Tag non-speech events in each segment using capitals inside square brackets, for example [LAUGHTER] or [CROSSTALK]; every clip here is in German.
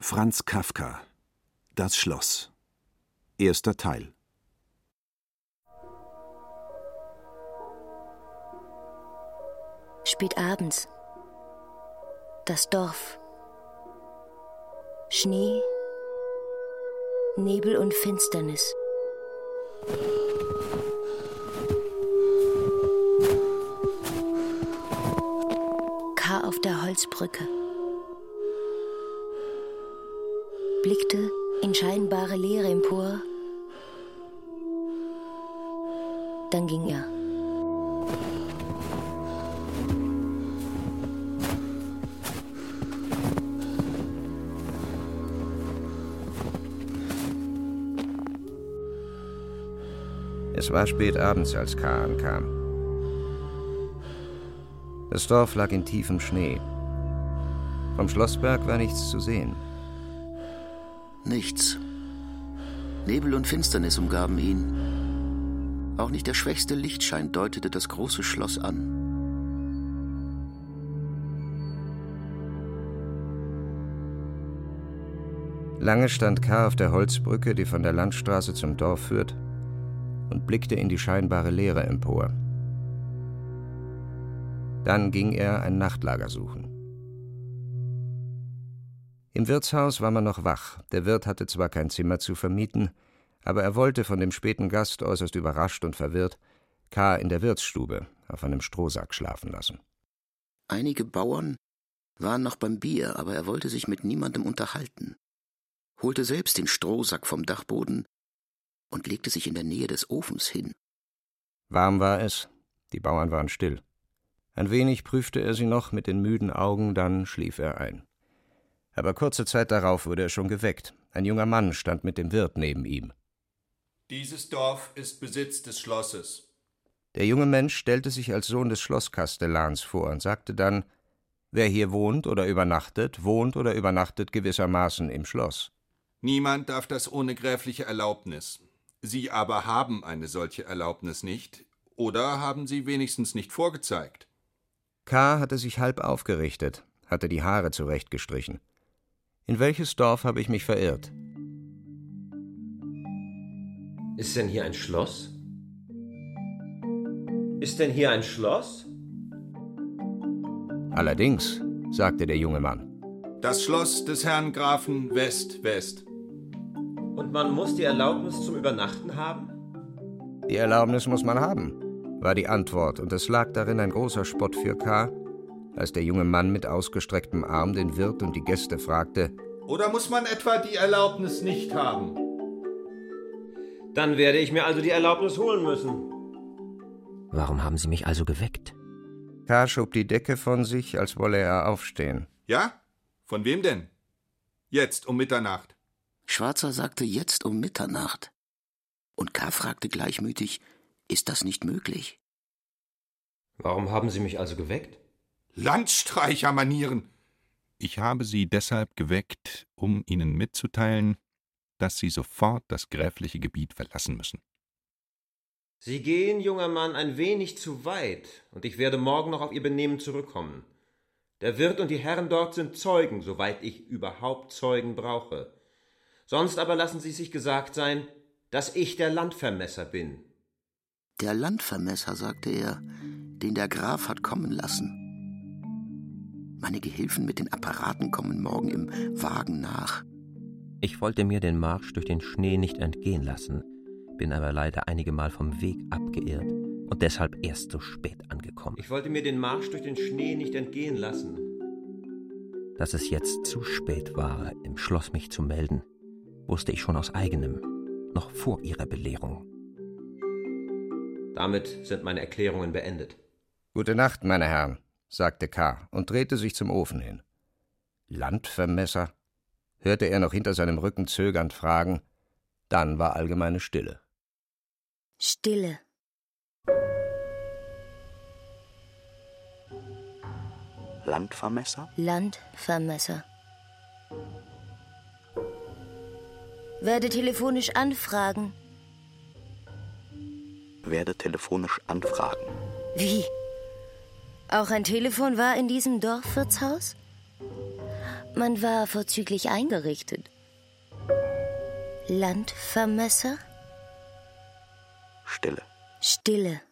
Franz Kafka Das Schloss Erster Teil Spät abends. Das Dorf. Schnee, Nebel und Finsternis. K. auf der Holzbrücke. Blickte in scheinbare Leere empor. Dann ging er. Es war spät abends, als K. ankam. Das Dorf lag in tiefem Schnee. Vom Schlossberg war nichts zu sehen. Nichts. Nebel und Finsternis umgaben ihn. Auch nicht der schwächste Lichtschein deutete das große Schloss an. Lange stand K. auf der Holzbrücke, die von der Landstraße zum Dorf führt, und blickte in die scheinbare Leere empor. Dann ging er ein Nachtlager suchen. Im Wirtshaus war man noch wach. Der Wirt hatte zwar kein Zimmer zu vermieten, aber er wollte von dem späten Gast äußerst überrascht und verwirrt K. in der Wirtsstube auf einem Strohsack schlafen lassen. Einige Bauern waren noch beim Bier, aber er wollte sich mit niemandem unterhalten, holte selbst den Strohsack vom Dachboden und legte sich in der Nähe des Ofens hin. Warm war es, die Bauern waren still. Ein wenig prüfte er sie noch mit den müden Augen, dann schlief er ein. Aber kurze Zeit darauf wurde er schon geweckt. Ein junger Mann stand mit dem Wirt neben ihm. Dieses Dorf ist Besitz des Schlosses. Der junge Mensch stellte sich als Sohn des Schlosskastellans vor und sagte dann, wer hier wohnt oder übernachtet, wohnt oder übernachtet gewissermaßen im Schloss. Niemand darf das ohne gräfliche Erlaubnis. Sie aber haben eine solche Erlaubnis nicht, oder haben sie wenigstens nicht vorgezeigt. K. hatte sich halb aufgerichtet, hatte die Haare zurechtgestrichen. In welches Dorf habe ich mich verirrt? Ist denn hier ein Schloss? Ist denn hier ein Schloss? Allerdings, sagte der junge Mann. Das Schloss des Herrn Grafen West-West. Und man muss die Erlaubnis zum Übernachten haben? Die Erlaubnis muss man haben, war die Antwort, und es lag darin ein großer Spott für K., als der junge Mann mit ausgestrecktem Arm den Wirt und die Gäste fragte: Oder muss man etwa die Erlaubnis nicht haben? Dann werde ich mir also die Erlaubnis holen müssen. Warum haben Sie mich also geweckt? K. schob die Decke von sich, als wolle er aufstehen. Ja? Von wem denn? Jetzt um Mitternacht. Schwarzer sagte jetzt um Mitternacht. Und K. fragte gleichmütig, ist das nicht möglich? Warum haben Sie mich also geweckt? Landstreichermanieren! Ich habe Sie deshalb geweckt, um Ihnen mitzuteilen, dass Sie sofort das gräfliche Gebiet verlassen müssen. Sie gehen, junger Mann, ein wenig zu weit, und ich werde morgen noch auf Ihr Benehmen zurückkommen. Der Wirt und die Herren dort sind Zeugen, soweit ich überhaupt Zeugen brauche. Sonst aber lassen Sie sich gesagt sein, dass ich der Landvermesser bin. Der Landvermesser, sagte er, den der Graf hat kommen lassen. Meine Gehilfen mit den Apparaten kommen morgen im Wagen nach. Ich wollte mir den Marsch durch den Schnee nicht entgehen lassen, bin aber leider einige Mal vom Weg abgeirrt und deshalb erst so spät angekommen. Ich wollte mir den Marsch durch den Schnee nicht entgehen lassen. Dass es jetzt zu spät war, im Schloss mich zu melden, wusste ich schon aus eigenem, noch vor ihrer Belehrung. Damit sind meine Erklärungen beendet. Gute Nacht, meine Herren, sagte K. und drehte sich zum Ofen hin. Landvermesser? hörte er noch hinter seinem Rücken zögernd fragen. Dann war allgemeine Stille. Stille. Landvermesser? Landvermesser. Werde telefonisch anfragen. Werde telefonisch anfragen. Wie? Auch ein Telefon war in diesem Dorfwirtshaus? Man war vorzüglich eingerichtet. Landvermesser? Stille. Stille.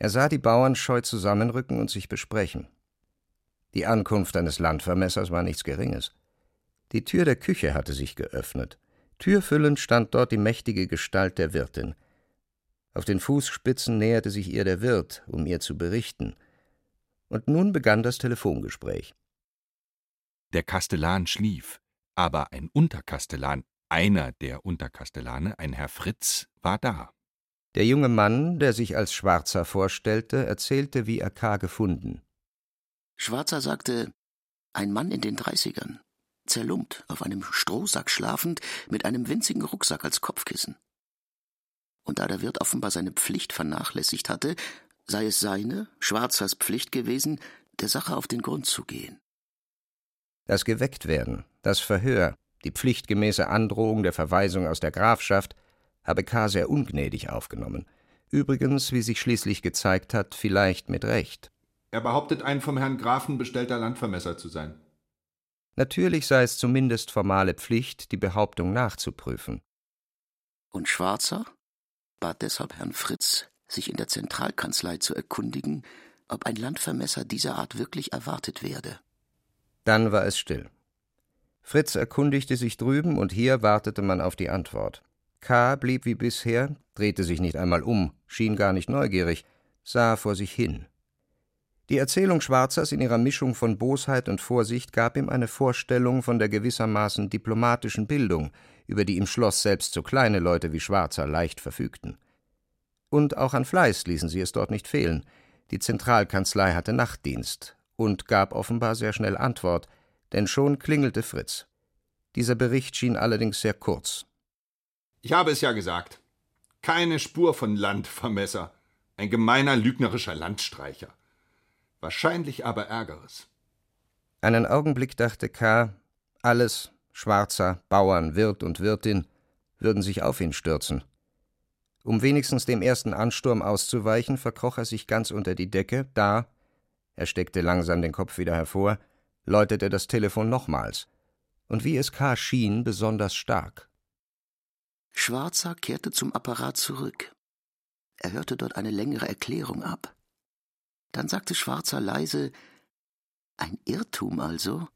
Er sah die Bauern scheu zusammenrücken und sich besprechen. Die Ankunft eines Landvermessers war nichts Geringes. Die Tür der Küche hatte sich geöffnet. Türfüllend stand dort die mächtige Gestalt der Wirtin. Auf den Fußspitzen näherte sich ihr der Wirt, um ihr zu berichten. Und nun begann das Telefongespräch. Der Kastellan schlief, aber ein Unterkastellan, einer der Unterkastellane, ein Herr Fritz, war da. Der junge Mann, der sich als Schwarzer vorstellte, erzählte, wie er K. gefunden. Schwarzer sagte, ein Mann in den Dreißigern, zerlumpt, auf einem Strohsack schlafend, mit einem winzigen Rucksack als Kopfkissen. Und da der Wirt offenbar seine Pflicht vernachlässigt hatte, sei es seine, Schwarzers Pflicht gewesen, der Sache auf den Grund zu gehen. Das Gewecktwerden, das Verhör, die pflichtgemäße Androhung der Verweisung aus der Grafschaft habe K. sehr ungnädig aufgenommen. Übrigens, wie sich schließlich gezeigt hat, vielleicht mit Recht. Er behauptet, ein vom Herrn Grafen bestellter Landvermesser zu sein. Natürlich sei es zumindest formale Pflicht, die Behauptung nachzuprüfen. Und Schwarzer bat deshalb Herrn Fritz, sich in der Zentralkanzlei zu erkundigen, ob ein Landvermesser dieser Art wirklich erwartet werde. Dann war es still. Fritz erkundigte sich drüben, und hier wartete man auf die Antwort. K. blieb wie bisher, drehte sich nicht einmal um, schien gar nicht neugierig, sah vor sich hin. Die Erzählung Schwarzers in ihrer Mischung von Bosheit und Vorsicht gab ihm eine Vorstellung von der gewissermaßen diplomatischen Bildung, über die im Schloss selbst so kleine Leute wie Schwarzer leicht verfügten. Und auch an Fleiß ließen sie es dort nicht fehlen. Die Zentralkanzlei hatte Nachtdienst und gab offenbar sehr schnell Antwort, denn schon klingelte Fritz. Dieser Bericht schien allerdings sehr kurz. Ich habe es ja gesagt. Keine Spur von Landvermesser. Ein gemeiner, lügnerischer Landstreicher. Wahrscheinlich aber Ärgeres. Einen Augenblick dachte K., alles, Schwarzer, Bauern, Wirt und Wirtin, würden sich auf ihn stürzen. Um wenigstens dem ersten Ansturm auszuweichen, verkroch er sich ganz unter die Decke, da, er steckte langsam den Kopf wieder hervor, läutete das Telefon nochmals, und wie es K. schien, besonders stark. Schwarzer kehrte zum Apparat zurück. Er hörte dort eine längere Erklärung ab. Dann sagte Schwarzer leise Ein Irrtum also?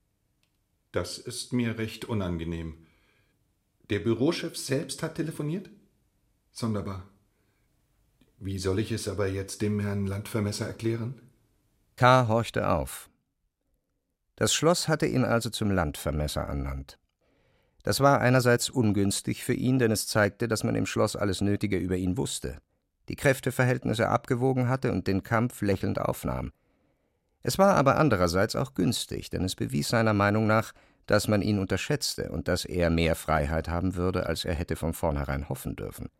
Das ist mir recht unangenehm. Der Bürochef selbst hat telefoniert? Sonderbar. Wie soll ich es aber jetzt dem Herrn Landvermesser erklären? K. horchte auf. Das Schloss hatte ihn also zum Landvermesser ernannt. Das war einerseits ungünstig für ihn, denn es zeigte, dass man im Schloss alles Nötige über ihn wusste die Kräfteverhältnisse abgewogen hatte und den Kampf lächelnd aufnahm. Es war aber andererseits auch günstig, denn es bewies seiner Meinung nach, dass man ihn unterschätzte und dass er mehr Freiheit haben würde, als er hätte von vornherein hoffen dürfen.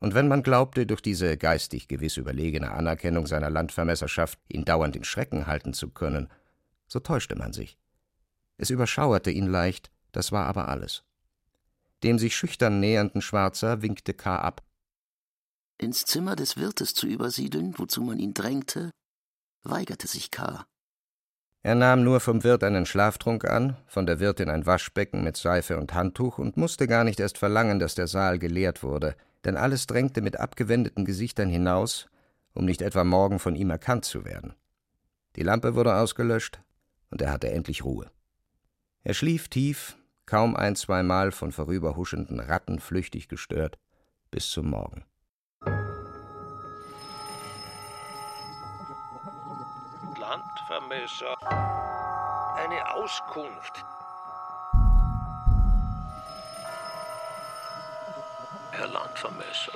Und wenn man glaubte, durch diese geistig gewiss überlegene Anerkennung seiner Landvermesserschaft ihn dauernd in Schrecken halten zu können, so täuschte man sich. Es überschauerte ihn leicht, das war aber alles. Dem sich schüchtern nähernden Schwarzer winkte K. ab ins Zimmer des Wirtes zu übersiedeln, wozu man ihn drängte, weigerte sich K. Er nahm nur vom Wirt einen Schlaftrunk an, von der Wirtin ein Waschbecken mit Seife und Handtuch und musste gar nicht erst verlangen, dass der Saal geleert wurde, denn alles drängte mit abgewendeten Gesichtern hinaus, um nicht etwa morgen von ihm erkannt zu werden. Die Lampe wurde ausgelöscht, und er hatte endlich Ruhe. Er schlief tief, kaum ein, zweimal von vorüberhuschenden Ratten flüchtig gestört, bis zum Morgen. Landvermesser. Eine Auskunft. Herr Landvermesser.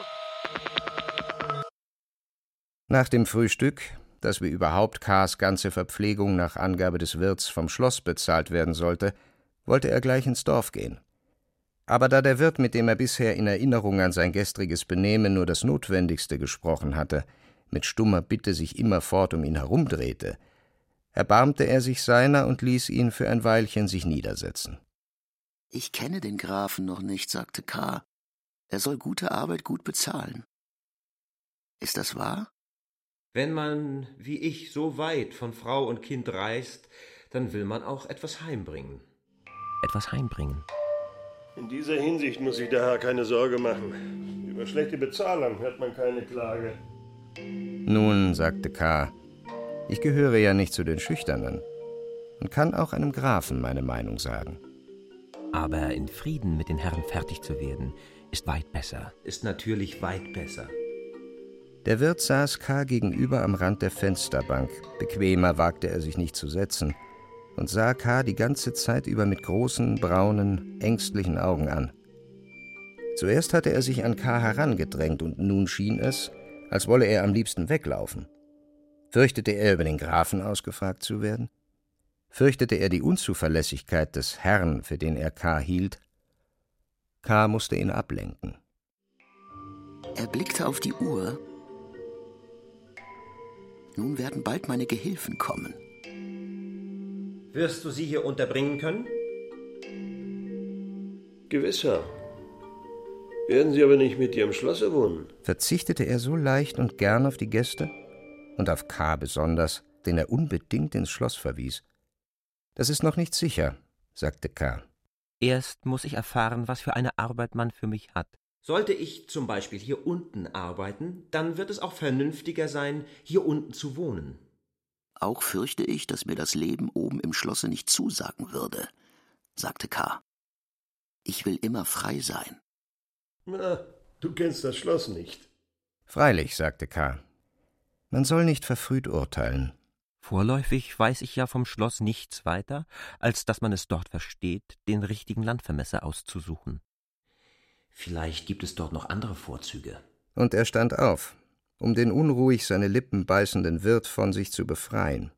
Nach dem Frühstück, das wie überhaupt K.s ganze Verpflegung nach Angabe des Wirts vom Schloss bezahlt werden sollte, wollte er gleich ins Dorf gehen. Aber da der Wirt, mit dem er bisher in Erinnerung an sein gestriges Benehmen nur das Notwendigste gesprochen hatte, mit stummer Bitte sich immerfort um ihn herumdrehte, erbarmte er sich seiner und ließ ihn für ein Weilchen sich niedersetzen. Ich kenne den Grafen noch nicht, sagte K. Er soll gute Arbeit gut bezahlen. Ist das wahr? Wenn man, wie ich, so weit von Frau und Kind reist, dann will man auch etwas heimbringen. Etwas heimbringen. In dieser Hinsicht muss sich der Herr keine Sorge machen. Über schlechte Bezahlung hört man keine Klage. Nun, sagte K., ich gehöre ja nicht zu den Schüchternen und kann auch einem Grafen meine Meinung sagen. Aber in Frieden mit den Herren fertig zu werden, ist weit besser. Ist natürlich weit besser. Der Wirt saß K. gegenüber am Rand der Fensterbank. Bequemer wagte er sich nicht zu setzen und sah K. die ganze Zeit über mit großen, braunen, ängstlichen Augen an. Zuerst hatte er sich an K. herangedrängt und nun schien es, als wolle er am liebsten weglaufen. Fürchtete er, über den Grafen ausgefragt zu werden? Fürchtete er die Unzuverlässigkeit des Herrn, für den er K. hielt? K. musste ihn ablenken. Er blickte auf die Uhr. Nun werden bald meine Gehilfen kommen. Wirst du sie hier unterbringen können? Gewiss, Herr. Werden Sie aber nicht mit dir im Schlosse wohnen? Verzichtete er so leicht und gern auf die Gäste? Und auf K. besonders, den er unbedingt ins Schloss verwies. Das ist noch nicht sicher, sagte K. Erst muss ich erfahren, was für eine Arbeit man für mich hat. Sollte ich zum Beispiel hier unten arbeiten, dann wird es auch vernünftiger sein, hier unten zu wohnen. Auch fürchte ich, dass mir das Leben oben im Schlosse nicht zusagen würde, sagte K. Ich will immer frei sein. Na, du kennst das Schloss nicht. Freilich, sagte K. Man soll nicht verfrüht urteilen. Vorläufig weiß ich ja vom Schloss nichts weiter, als dass man es dort versteht, den richtigen Landvermesser auszusuchen. Vielleicht gibt es dort noch andere Vorzüge. Und er stand auf, um den unruhig seine Lippen beißenden Wirt von sich zu befreien.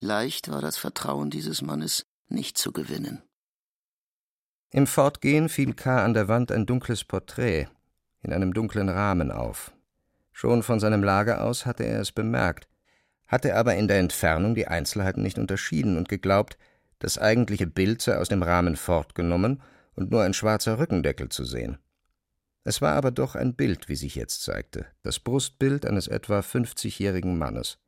Leicht war das Vertrauen dieses Mannes nicht zu gewinnen. Im Fortgehen fiel K. an der Wand ein dunkles Porträt in einem dunklen Rahmen auf. Schon von seinem Lager aus hatte er es bemerkt, hatte aber in der Entfernung die Einzelheiten nicht unterschieden und geglaubt, das eigentliche Bild sei aus dem Rahmen fortgenommen und nur ein schwarzer Rückendeckel zu sehen. Es war aber doch ein Bild, wie sich jetzt zeigte, das Brustbild eines etwa fünfzigjährigen Mannes.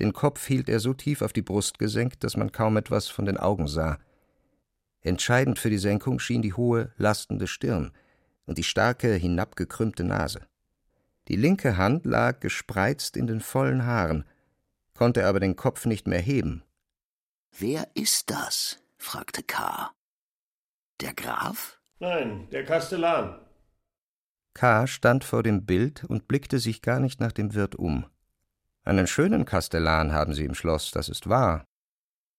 Den Kopf hielt er so tief auf die Brust gesenkt, dass man kaum etwas von den Augen sah. Entscheidend für die Senkung schien die hohe, lastende Stirn und die starke, hinabgekrümmte Nase. Die linke Hand lag gespreizt in den vollen Haaren, konnte aber den Kopf nicht mehr heben. Wer ist das? fragte K. Der Graf? Nein, der Kastellan. K. stand vor dem Bild und blickte sich gar nicht nach dem Wirt um. Einen schönen Kastellan haben Sie im Schloss, das ist wahr.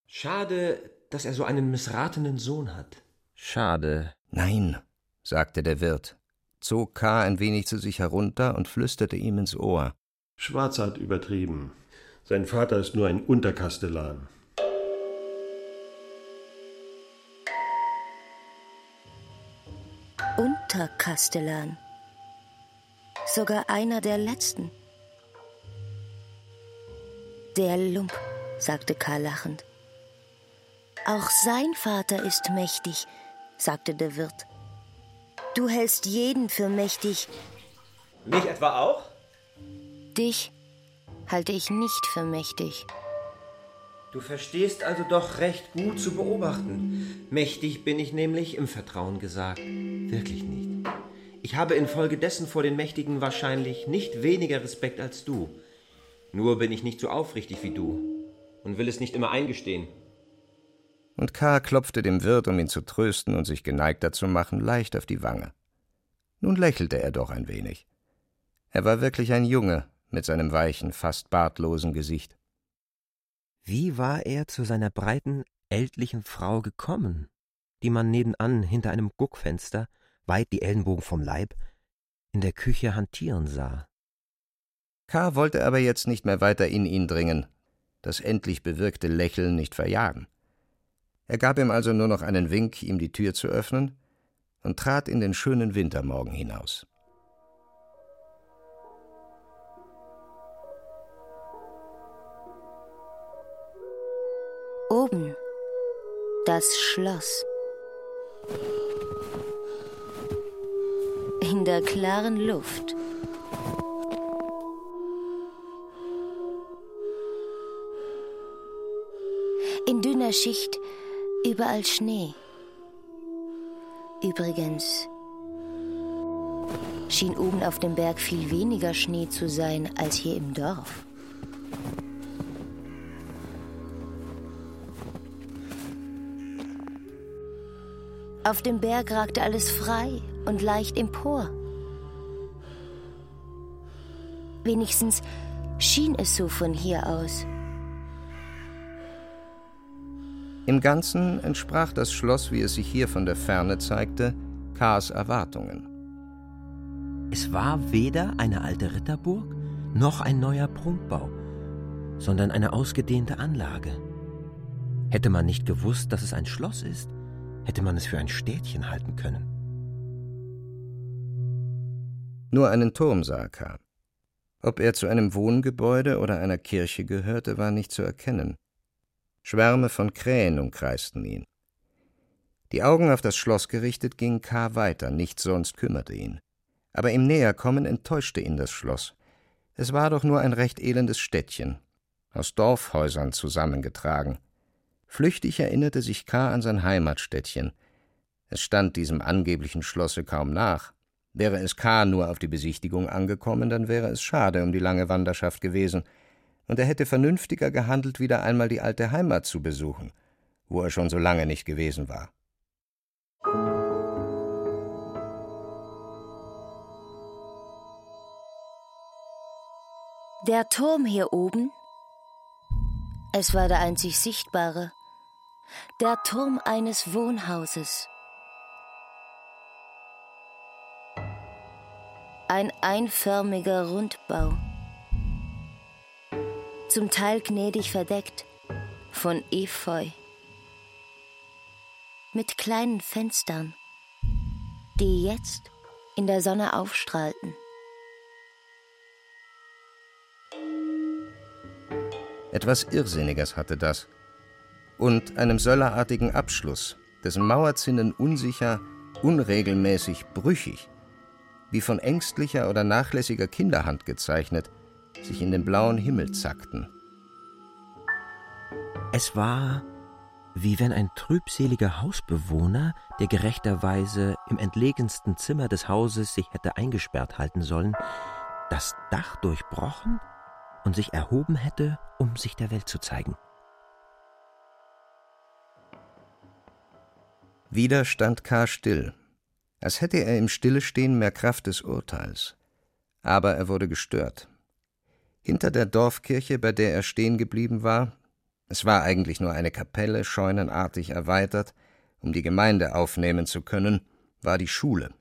Schade, dass er so einen missratenen Sohn hat. Schade. Nein, sagte der Wirt, zog K. ein wenig zu sich herunter und flüsterte ihm ins Ohr. Schwarz hat übertrieben. Sein Vater ist nur ein Unterkastellan. Unterkastellan. Sogar einer der letzten. Der Lump, sagte Karl lachend. Auch sein Vater ist mächtig, sagte der Wirt. Du hältst jeden für mächtig. Mich etwa auch? Dich halte ich nicht für mächtig. Du verstehst also doch recht gut zu beobachten. Mächtig bin ich nämlich im Vertrauen gesagt. Wirklich nicht. Ich habe infolgedessen vor den Mächtigen wahrscheinlich nicht weniger Respekt als du. Nur bin ich nicht so aufrichtig wie du und will es nicht immer eingestehen. Und K. klopfte dem Wirt, um ihn zu trösten und sich geneigter zu machen, leicht auf die Wange. Nun lächelte er doch ein wenig. Er war wirklich ein Junge mit seinem weichen, fast bartlosen Gesicht. Wie war er zu seiner breiten, ältlichen Frau gekommen, die man nebenan hinter einem Guckfenster, weit die Ellenbogen vom Leib, in der Küche hantieren sah? K. wollte aber jetzt nicht mehr weiter in ihn dringen, das endlich bewirkte Lächeln nicht verjagen. Er gab ihm also nur noch einen Wink, ihm die Tür zu öffnen, und trat in den schönen Wintermorgen hinaus. Oben das Schloss. In der klaren Luft. In der Schicht überall Schnee. Übrigens schien oben auf dem Berg viel weniger Schnee zu sein als hier im Dorf. Auf dem Berg ragte alles frei und leicht empor. Wenigstens schien es so von hier aus. Im Ganzen entsprach das Schloss, wie es sich hier von der Ferne zeigte, Kars Erwartungen. Es war weder eine alte Ritterburg noch ein neuer Prunkbau, sondern eine ausgedehnte Anlage. Hätte man nicht gewusst, dass es ein Schloss ist, hätte man es für ein Städtchen halten können. Nur einen Turm sah K. Ob er zu einem Wohngebäude oder einer Kirche gehörte, war nicht zu erkennen. Schwärme von Krähen umkreisten ihn. Die Augen auf das Schloss gerichtet, ging K. weiter, nichts sonst kümmerte ihn. Aber im Näherkommen enttäuschte ihn das Schloss. Es war doch nur ein recht elendes Städtchen, aus Dorfhäusern zusammengetragen. Flüchtig erinnerte sich K. an sein Heimatstädtchen. Es stand diesem angeblichen Schlosse kaum nach. Wäre es K. nur auf die Besichtigung angekommen, dann wäre es schade um die lange Wanderschaft gewesen, und er hätte vernünftiger gehandelt, wieder einmal die alte Heimat zu besuchen, wo er schon so lange nicht gewesen war. Der Turm hier oben, es war der einzig sichtbare, der Turm eines Wohnhauses. Ein einförmiger Rundbau, zum Teil gnädig verdeckt von Efeu, mit kleinen Fenstern, die jetzt in der Sonne aufstrahlten. Etwas Irrsinniges hatte das, und einem söllerartigen Abschluss, dessen Mauerzinnen unsicher, unregelmäßig, brüchig, wie von ängstlicher oder nachlässiger Kinderhand gezeichnet, sich in den blauen Himmel zackten. Es war, wie wenn ein trübseliger Hausbewohner, der gerechterweise im entlegensten Zimmer des Hauses sich hätte eingesperrt halten sollen, das Dach durchbrochen und sich erhoben hätte, um sich der Welt zu zeigen. Wieder stand K. still, als hätte er im Stillestehen mehr Kraft des Urteils. Aber er wurde gestört. Hinter der Dorfkirche, bei der er stehen geblieben war, es war eigentlich nur eine Kapelle, scheunenartig erweitert, um die Gemeinde aufnehmen zu können, war die Schule.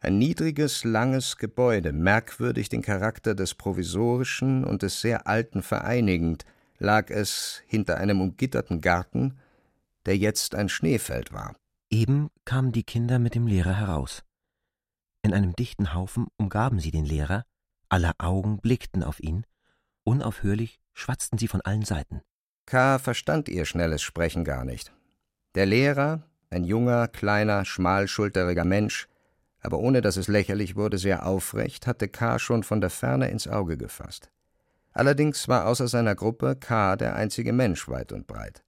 Ein niedriges, langes Gebäude, merkwürdig den Charakter des Provisorischen und des sehr Alten vereinigend, lag es hinter einem umgitterten Garten, der jetzt ein Schneefeld war. Eben kamen die Kinder mit dem Lehrer heraus. In einem dichten Haufen umgaben sie den Lehrer, aller Augen blickten auf ihn, unaufhörlich schwatzten sie von allen Seiten. K. verstand ihr schnelles Sprechen gar nicht. Der Lehrer, ein junger, kleiner, schmalschulteriger Mensch, aber ohne dass es lächerlich wurde, sehr aufrecht, hatte K. schon von der Ferne ins Auge gefasst. Allerdings war außer seiner Gruppe K. der einzige Mensch weit und breit.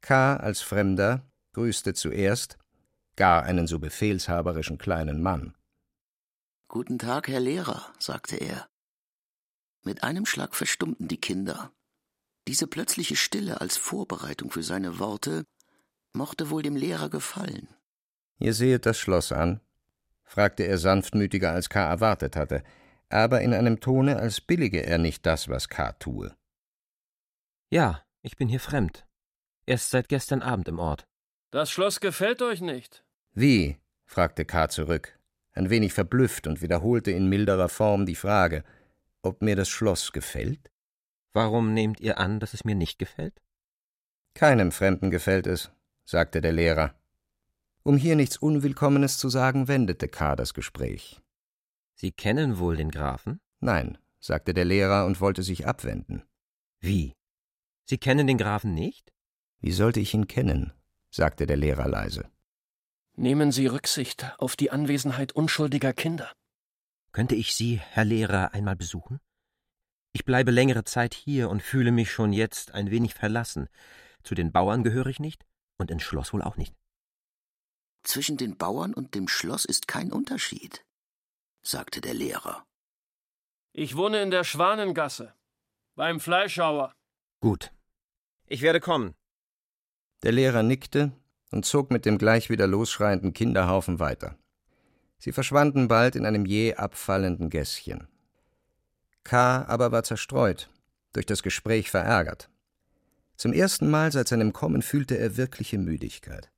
K. als Fremder grüßte zuerst gar einen so befehlshaberischen kleinen Mann. Guten Tag, Herr Lehrer, sagte er. Mit einem Schlag verstummten die Kinder. Diese plötzliche Stille als Vorbereitung für seine Worte mochte wohl dem Lehrer gefallen. Ihr sehet das Schloss an? fragte er sanftmütiger, als K. erwartet hatte, aber in einem Tone, als billige er nicht das, was K. tue. Ja, ich bin hier fremd, Erst seit gestern Abend im Ort. Das Schloss gefällt euch nicht? Wie? fragte K. zurück, ein wenig verblüfft und wiederholte in milderer Form die Frage, ob mir das Schloss gefällt? Warum nehmt ihr an, dass es mir nicht gefällt? Keinem Fremden gefällt es, sagte der Lehrer. Um hier nichts Unwillkommenes zu sagen, wendete K. das Gespräch. Sie kennen wohl den Grafen? Nein, sagte der Lehrer und wollte sich abwenden. Wie? Sie kennen den Grafen nicht? Wie sollte ich ihn kennen? sagte der Lehrer leise. Nehmen Sie Rücksicht auf die Anwesenheit unschuldiger Kinder. Könnte ich Sie, Herr Lehrer, einmal besuchen? Ich bleibe längere Zeit hier und fühle mich schon jetzt ein wenig verlassen. zu den Bauern gehöre ich nicht und ins Schloss wohl auch nicht. Zwischen den Bauern und dem Schloss ist kein Unterschied, sagte der Lehrer. Ich wohne in der Schwanengasse, beim Fleischhauer. Gut. Ich werde kommen. Der Lehrer nickte und zog mit dem gleich wieder losschreienden Kinderhaufen weiter. Sie verschwanden bald in einem jäh abfallenden Gässchen. K. aber war zerstreut, durch das Gespräch verärgert. Zum ersten Mal seit seinem Kommen fühlte er wirkliche Müdigkeit.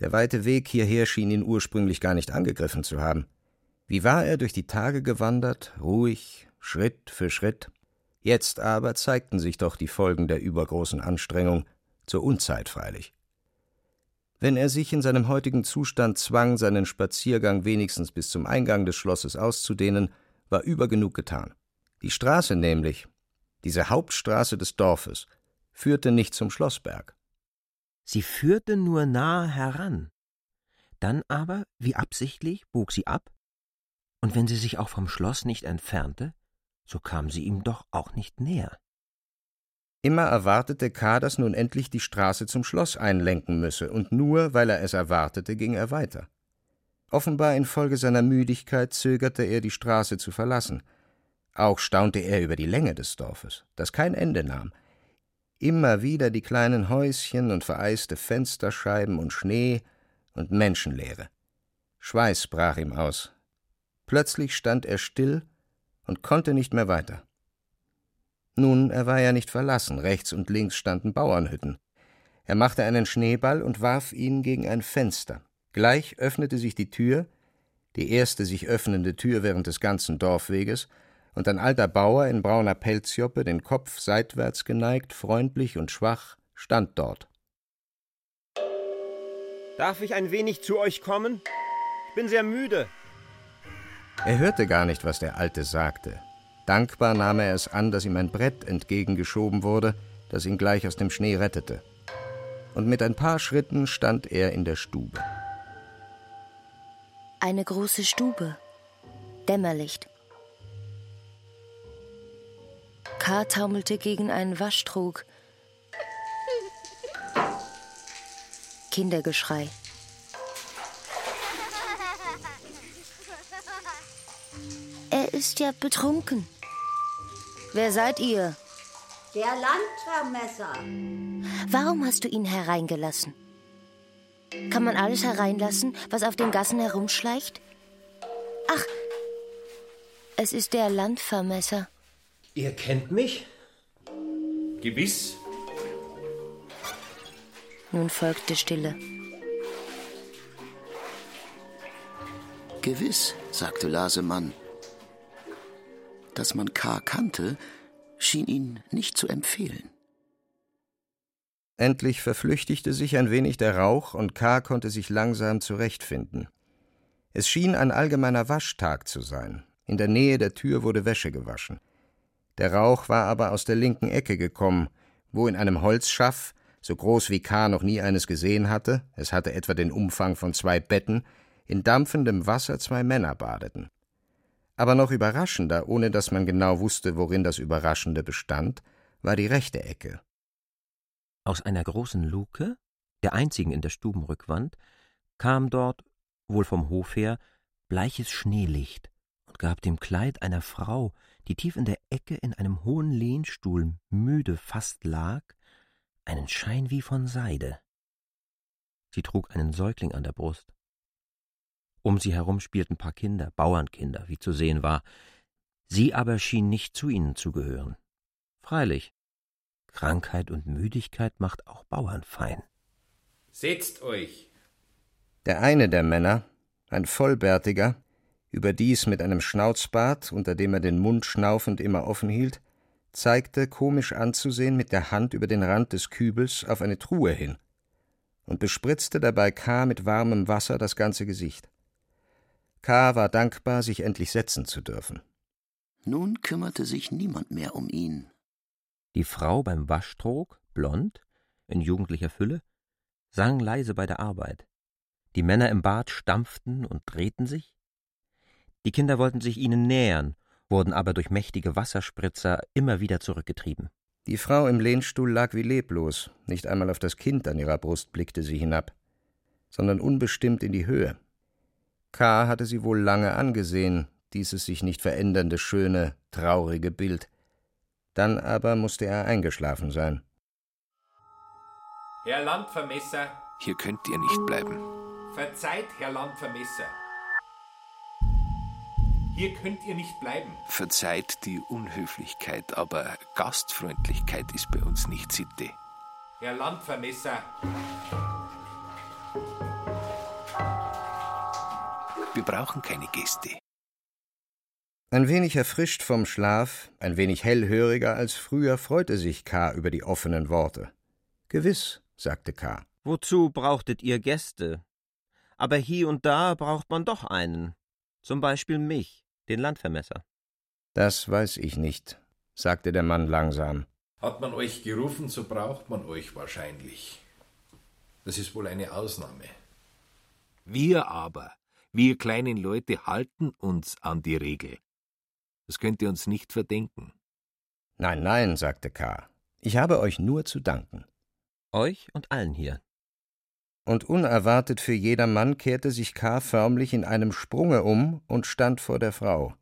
Der weite Weg hierher schien ihn ursprünglich gar nicht angegriffen zu haben. Wie war er durch die Tage gewandert, ruhig, Schritt für Schritt. Jetzt aber zeigten sich doch die Folgen der übergroßen Anstrengung, zur Unzeit freilich. Wenn er sich in seinem heutigen Zustand zwang, seinen Spaziergang wenigstens bis zum Eingang des Schlosses auszudehnen, war übergenug getan. Die Straße nämlich, diese Hauptstraße des Dorfes, führte nicht zum Schlossberg. Sie führte nur nahe heran. Dann aber, wie absichtlich, bog sie ab, und wenn sie sich auch vom Schloss nicht entfernte, so kam sie ihm doch auch nicht näher. Immer erwartete K., dass nun endlich die Straße zum Schloss einlenken müsse, und nur weil er es erwartete, ging er weiter. Offenbar infolge seiner Müdigkeit zögerte er, die Straße zu verlassen. Auch staunte er über die Länge des Dorfes, das kein Ende nahm. Immer wieder die kleinen Häuschen und vereiste Fensterscheiben und Schnee und Menschenleere. Schweiß brach ihm aus. Plötzlich stand er still und konnte nicht mehr weiter. Nun, er war ja nicht verlassen, rechts und links standen Bauernhütten. Er machte einen Schneeball und warf ihn gegen ein Fenster. Gleich öffnete sich die Tür, die erste sich öffnende Tür während des ganzen Dorfweges, und ein alter Bauer in brauner Pelzjoppe, den Kopf seitwärts geneigt, freundlich und schwach, stand dort. Darf ich ein wenig zu euch kommen? Ich bin sehr müde. Er hörte gar nicht, was der Alte sagte. Dankbar nahm er es an, dass ihm ein Brett entgegengeschoben wurde, das ihn gleich aus dem Schnee rettete. Und mit ein paar Schritten stand er in der Stube. Eine große Stube. Dämmerlicht. K. taumelte gegen einen Waschtrog. Kindergeschrei. Er ist ja betrunken. Wer seid ihr? Der Landvermesser. Warum hast du ihn hereingelassen? Kann man alles hereinlassen, was auf den Gassen herumschleicht? Ach, es ist der Landvermesser. Ihr kennt mich? Gewiss. Nun folgte Stille. Gewiss, sagte Lasemann. Dass man K. kannte, schien ihn nicht zu empfehlen. Endlich verflüchtigte sich ein wenig der Rauch und K. konnte sich langsam zurechtfinden. Es schien ein allgemeiner Waschtag zu sein. In der Nähe der Tür wurde Wäsche gewaschen. Der Rauch war aber aus der linken Ecke gekommen, wo in einem Holzschaff, so groß wie K. noch nie eines gesehen hatte, es hatte etwa den Umfang von zwei Betten, in dampfendem Wasser zwei Männer badeten. Aber noch überraschender, ohne dass man genau wusste, worin das Überraschende bestand, war die rechte Ecke. Aus einer großen Luke, der einzigen in der Stubenrückwand, kam dort, wohl vom Hof her, bleiches Schneelicht und gab dem Kleid einer Frau, die tief in der Ecke in einem hohen Lehnstuhl müde fast lag, einen Schein wie von Seide. Sie trug einen Säugling an der Brust. Um sie herum spielten paar Kinder, Bauernkinder, wie zu sehen war. Sie aber schien nicht zu ihnen zu gehören. Freilich, Krankheit und Müdigkeit macht auch Bauern fein. Setzt euch. Der eine der Männer, ein Vollbärtiger, überdies mit einem Schnauzbart, unter dem er den Mund schnaufend immer offen hielt, zeigte, komisch anzusehen, mit der Hand über den Rand des Kübels auf eine Truhe hin und bespritzte dabei K. mit warmem Wasser das ganze Gesicht. K. war dankbar, sich endlich setzen zu dürfen. Nun kümmerte sich niemand mehr um ihn. Die Frau beim Waschtrog, blond, in jugendlicher Fülle, sang leise bei der Arbeit. Die Männer im Bad stampften und drehten sich. Die Kinder wollten sich ihnen nähern, wurden aber durch mächtige Wasserspritzer immer wieder zurückgetrieben. Die Frau im Lehnstuhl lag wie leblos, nicht einmal auf das Kind an ihrer Brust blickte sie hinab, sondern unbestimmt in die Höhe. K. hatte sie wohl lange angesehen, dieses sich nicht verändernde, schöne, traurige Bild. Dann aber musste er eingeschlafen sein. Herr Landvermesser. Hier könnt ihr nicht bleiben. Verzeiht, Herr Landvermesser. Hier könnt ihr nicht bleiben. Verzeiht die Unhöflichkeit, aber Gastfreundlichkeit ist bei uns nicht Sitte. Herr Landvermesser. Wir brauchen keine Gäste. Ein wenig erfrischt vom Schlaf, ein wenig hellhöriger als früher, freute sich K. über die offenen Worte. Gewiss, sagte K. Wozu brauchtet ihr Gäste? Aber hier und da braucht man doch einen. Zum Beispiel mich, den Landvermesser. Das weiß ich nicht, sagte der Mann langsam. Hat man euch gerufen, so braucht man euch wahrscheinlich. Das ist wohl eine Ausnahme. Wir aber, wir kleinen Leute, halten uns an die Regel. Das könnt ihr uns nicht verdenken. Nein, nein, sagte K. Ich habe euch nur zu danken. Euch und allen hier. Und unerwartet für jedermann kehrte sich K. förmlich in einem Sprunge um und stand vor der Frau.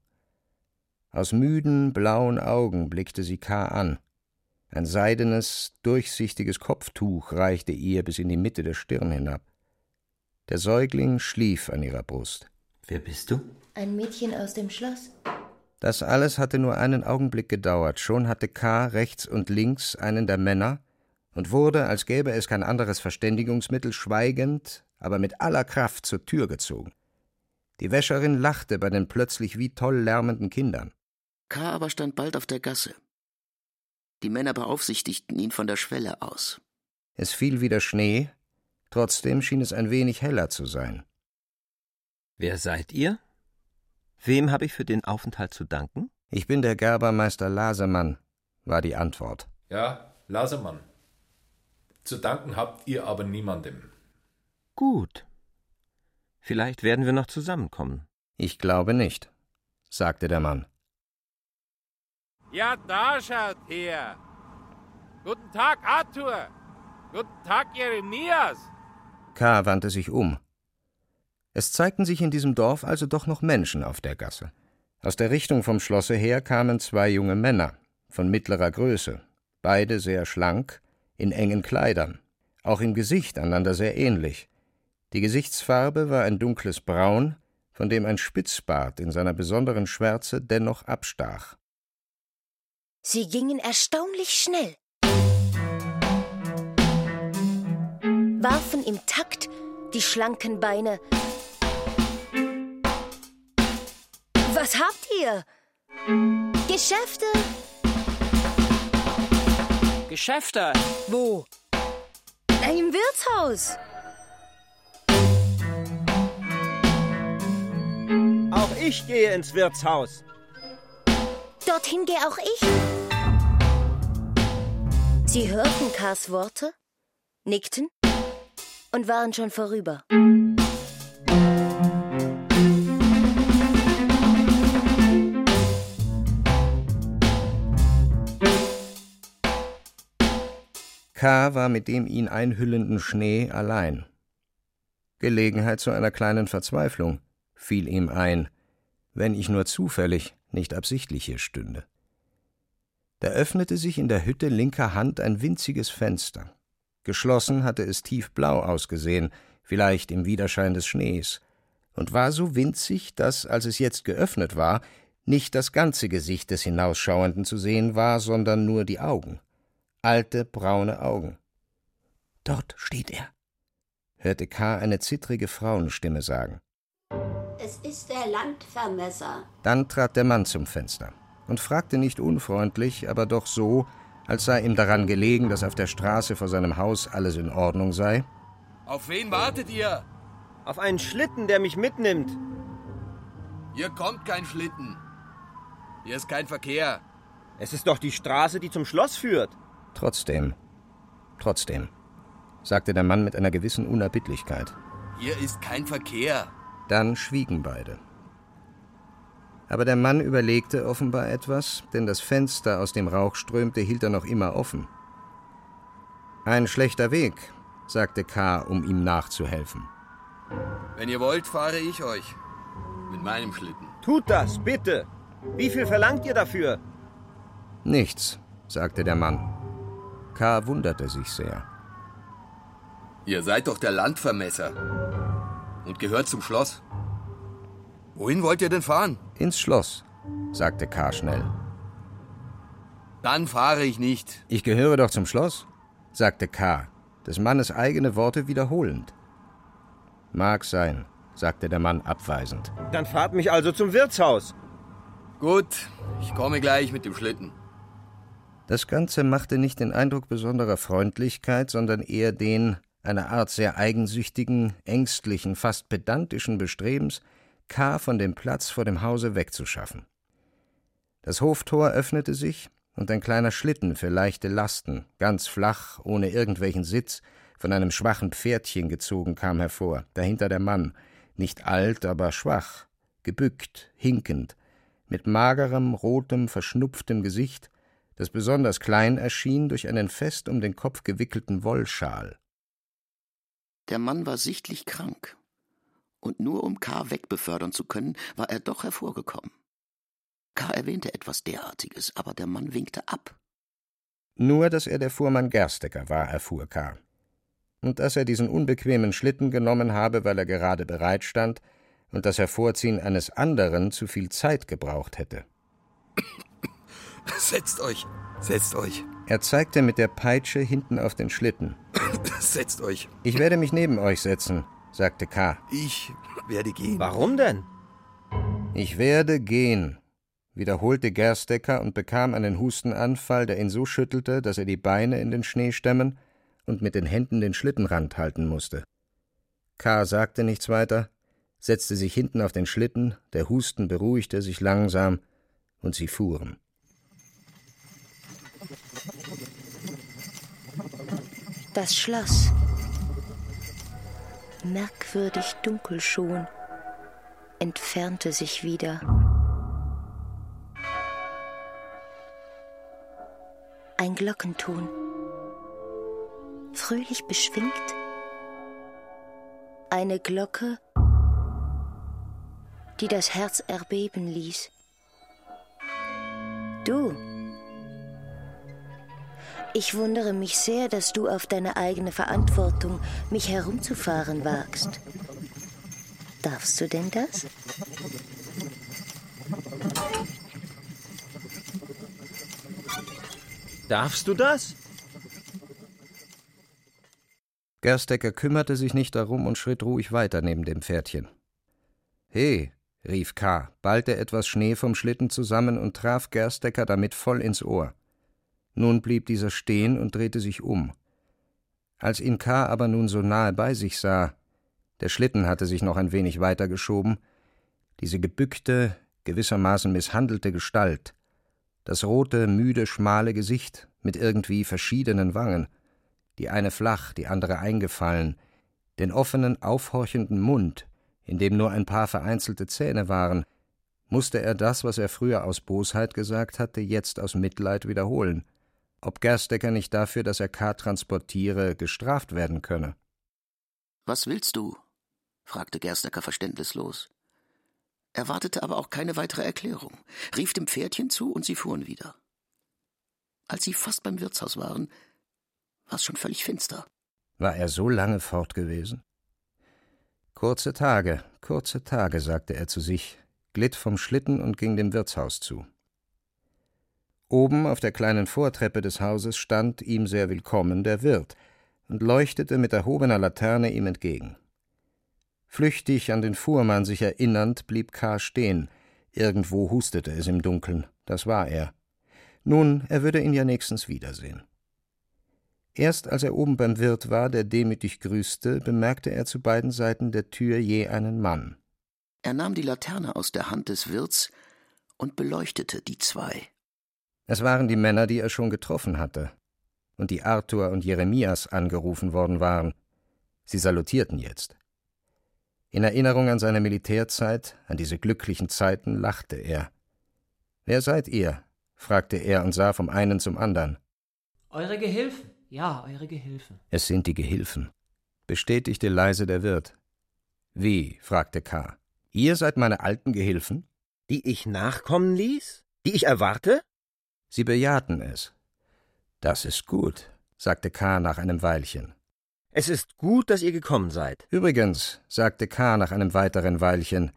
Aus müden, blauen Augen blickte sie K. an. Ein seidenes, durchsichtiges Kopftuch reichte ihr bis in die Mitte der Stirn hinab. Der Säugling schlief an ihrer Brust. Wer bist du? Ein Mädchen aus dem Schloss. Das alles hatte nur einen Augenblick gedauert, schon hatte K. rechts und links einen der Männer und wurde, als gäbe es kein anderes Verständigungsmittel, schweigend, aber mit aller Kraft zur Tür gezogen. Die Wäscherin lachte bei den plötzlich wie toll lärmenden Kindern. K. aber stand bald auf der Gasse. Die Männer beaufsichtigten ihn von der Schwelle aus. Es fiel wieder Schnee, trotzdem schien es ein wenig heller zu sein. Wer seid ihr? Wem habe ich für den Aufenthalt zu danken? Ich bin der Gerbermeister Lasemann, war die Antwort. Ja, Lasemann. Zu danken habt ihr aber niemandem. Gut. Vielleicht werden wir noch zusammenkommen. Ich glaube nicht, sagte der Mann. Ja, da schaut her. Guten Tag, Arthur. Guten Tag, Jeremias. K. wandte sich um. Es zeigten sich in diesem Dorf also doch noch Menschen auf der Gasse. Aus der Richtung vom Schlosse her kamen zwei junge Männer, von mittlerer Größe, beide sehr schlank, in engen Kleidern, auch im Gesicht einander sehr ähnlich. Die Gesichtsfarbe war ein dunkles Braun, von dem ein Spitzbart in seiner besonderen Schwärze dennoch abstach. Sie gingen erstaunlich schnell, warfen im Takt die schlanken Beine. Was habt ihr? Geschäfte? Geschäfte? Wo? Im Wirtshaus. Auch ich gehe ins Wirtshaus. Dorthin gehe auch ich. Sie hörten Kars Worte, nickten und waren schon vorüber. K. war mit dem ihn einhüllenden Schnee allein. Gelegenheit zu einer kleinen Verzweiflung fiel ihm ein, wenn ich nur zufällig, nicht absichtlich hier stünde. Da öffnete sich in der Hütte linker Hand ein winziges Fenster. Geschlossen hatte es tiefblau ausgesehen, vielleicht im Widerschein des Schnees, und war so winzig, dass, als es jetzt geöffnet war, nicht das ganze Gesicht des Hinausschauenden zu sehen war, sondern nur die Augen. Alte, braune Augen. Dort steht er, hörte K. eine zittrige Frauenstimme sagen. Es ist der Landvermesser. Dann trat der Mann zum Fenster und fragte nicht unfreundlich, aber doch so, als sei ihm daran gelegen, dass auf der Straße vor seinem Haus alles in Ordnung sei. Auf wen wartet ihr? Auf einen Schlitten, der mich mitnimmt. Hier kommt kein Schlitten. Hier ist kein Verkehr. Es ist doch die Straße, die zum Schloss führt. Trotzdem, trotzdem, sagte der Mann mit einer gewissen Unerbittlichkeit. Hier ist kein Verkehr. Dann schwiegen beide. Aber der Mann überlegte offenbar etwas, denn das Fenster, aus dem Rauch strömte, hielt er noch immer offen. Ein schlechter Weg, sagte K., um ihm nachzuhelfen. Wenn ihr wollt, fahre ich euch. Mit meinem Schlitten. Tut das, bitte. Wie viel verlangt ihr dafür? Nichts, sagte der Mann. K. wunderte sich sehr. Ihr seid doch der Landvermesser. Und gehört zum Schloss. Wohin wollt ihr denn fahren? Ins Schloss, sagte K. schnell. Dann fahre ich nicht. Ich gehöre doch zum Schloss, sagte K., des Mannes eigene Worte wiederholend. Mag sein, sagte der Mann abweisend. Dann fahrt mich also zum Wirtshaus. Gut, ich komme gleich mit dem Schlitten. Das Ganze machte nicht den Eindruck besonderer Freundlichkeit, sondern eher den einer Art sehr eigensüchtigen, ängstlichen, fast pedantischen Bestrebens, K. von dem Platz vor dem Hause wegzuschaffen. Das Hoftor öffnete sich, und ein kleiner Schlitten für leichte Lasten, ganz flach, ohne irgendwelchen Sitz, von einem schwachen Pferdchen gezogen, kam hervor, dahinter der Mann, nicht alt, aber schwach, gebückt, hinkend, mit magerem, rotem, verschnupftem Gesicht, das besonders klein erschien durch einen fest um den Kopf gewickelten Wollschal. Der Mann war sichtlich krank, und nur um K. wegbefördern zu können, war er doch hervorgekommen. K. erwähnte etwas derartiges, aber der Mann winkte ab. Nur, dass er der Fuhrmann Gerstecker war, erfuhr K. Und dass er diesen unbequemen Schlitten genommen habe, weil er gerade bereit stand, und das Hervorziehen eines anderen zu viel Zeit gebraucht hätte. [COUGHS] Setzt euch, setzt euch. Er zeigte mit der Peitsche hinten auf den Schlitten. [COUGHS] setzt euch. Ich werde mich neben euch setzen, sagte K. Ich werde gehen. Warum denn? Ich werde gehen, wiederholte Gerstecker und bekam einen Hustenanfall, der ihn so schüttelte, dass er die Beine in den Schnee stemmen und mit den Händen den Schlittenrand halten musste. K. sagte nichts weiter, setzte sich hinten auf den Schlitten, der Husten beruhigte sich langsam, und sie fuhren. Das Schloss. Merkwürdig dunkel schon, entfernte sich wieder. Ein Glockenton. Fröhlich beschwingt. Eine Glocke, die das Herz erbeben ließ. Du. Ich wundere mich sehr, dass du auf deine eigene Verantwortung mich herumzufahren wagst. Darfst du denn das? Darfst du das? Gerstecker kümmerte sich nicht darum und schritt ruhig weiter neben dem Pferdchen. He, rief K., ballte etwas Schnee vom Schlitten zusammen und traf Gerstecker damit voll ins Ohr. Nun blieb dieser stehen und drehte sich um. Als ihn K. aber nun so nahe bei sich sah, der Schlitten hatte sich noch ein wenig weiter geschoben, diese gebückte, gewissermaßen misshandelte Gestalt, das rote, müde, schmale Gesicht mit irgendwie verschiedenen Wangen, die eine flach, die andere eingefallen, den offenen, aufhorchenden Mund, in dem nur ein paar vereinzelte Zähne waren, musste er das, was er früher aus Bosheit gesagt hatte, jetzt aus Mitleid wiederholen, ob Gerstecker nicht dafür, dass er K. transportiere, gestraft werden könne. Was willst du? fragte Gerstecker verständnislos. Erwartete aber auch keine weitere Erklärung, rief dem Pferdchen zu und sie fuhren wieder. Als sie fast beim Wirtshaus waren, war es schon völlig finster. War er so lange fort gewesen? Kurze Tage, kurze Tage, sagte er zu sich, glitt vom Schlitten und ging dem Wirtshaus zu. Oben auf der kleinen Vortreppe des Hauses stand ihm sehr willkommen der Wirt und leuchtete mit erhobener Laterne ihm entgegen. Flüchtig an den Fuhrmann sich erinnernd, blieb K. stehen. Irgendwo hustete es im Dunkeln. Das war er. Nun, er würde ihn ja nächstens wiedersehen. Erst als er oben beim Wirt war, der demütig grüßte, bemerkte er zu beiden Seiten der Tür je einen Mann. Er nahm die Laterne aus der Hand des Wirts und beleuchtete die zwei. Es waren die Männer, die er schon getroffen hatte und die Arthur und Jeremias angerufen worden waren. Sie salutierten jetzt. In Erinnerung an seine Militärzeit, an diese glücklichen Zeiten, lachte er. Wer seid ihr? fragte er und sah vom einen zum anderen. Eure Gehilfen. Ja, eure Gehilfen. Es sind die Gehilfen, bestätigte leise der Wirt. Wie? fragte K. Ihr seid meine alten Gehilfen? Die ich nachkommen ließ? Die ich erwarte? Sie bejahten es. Das ist gut, sagte K. nach einem Weilchen. Es ist gut, dass ihr gekommen seid. Übrigens, sagte K. nach einem weiteren Weilchen,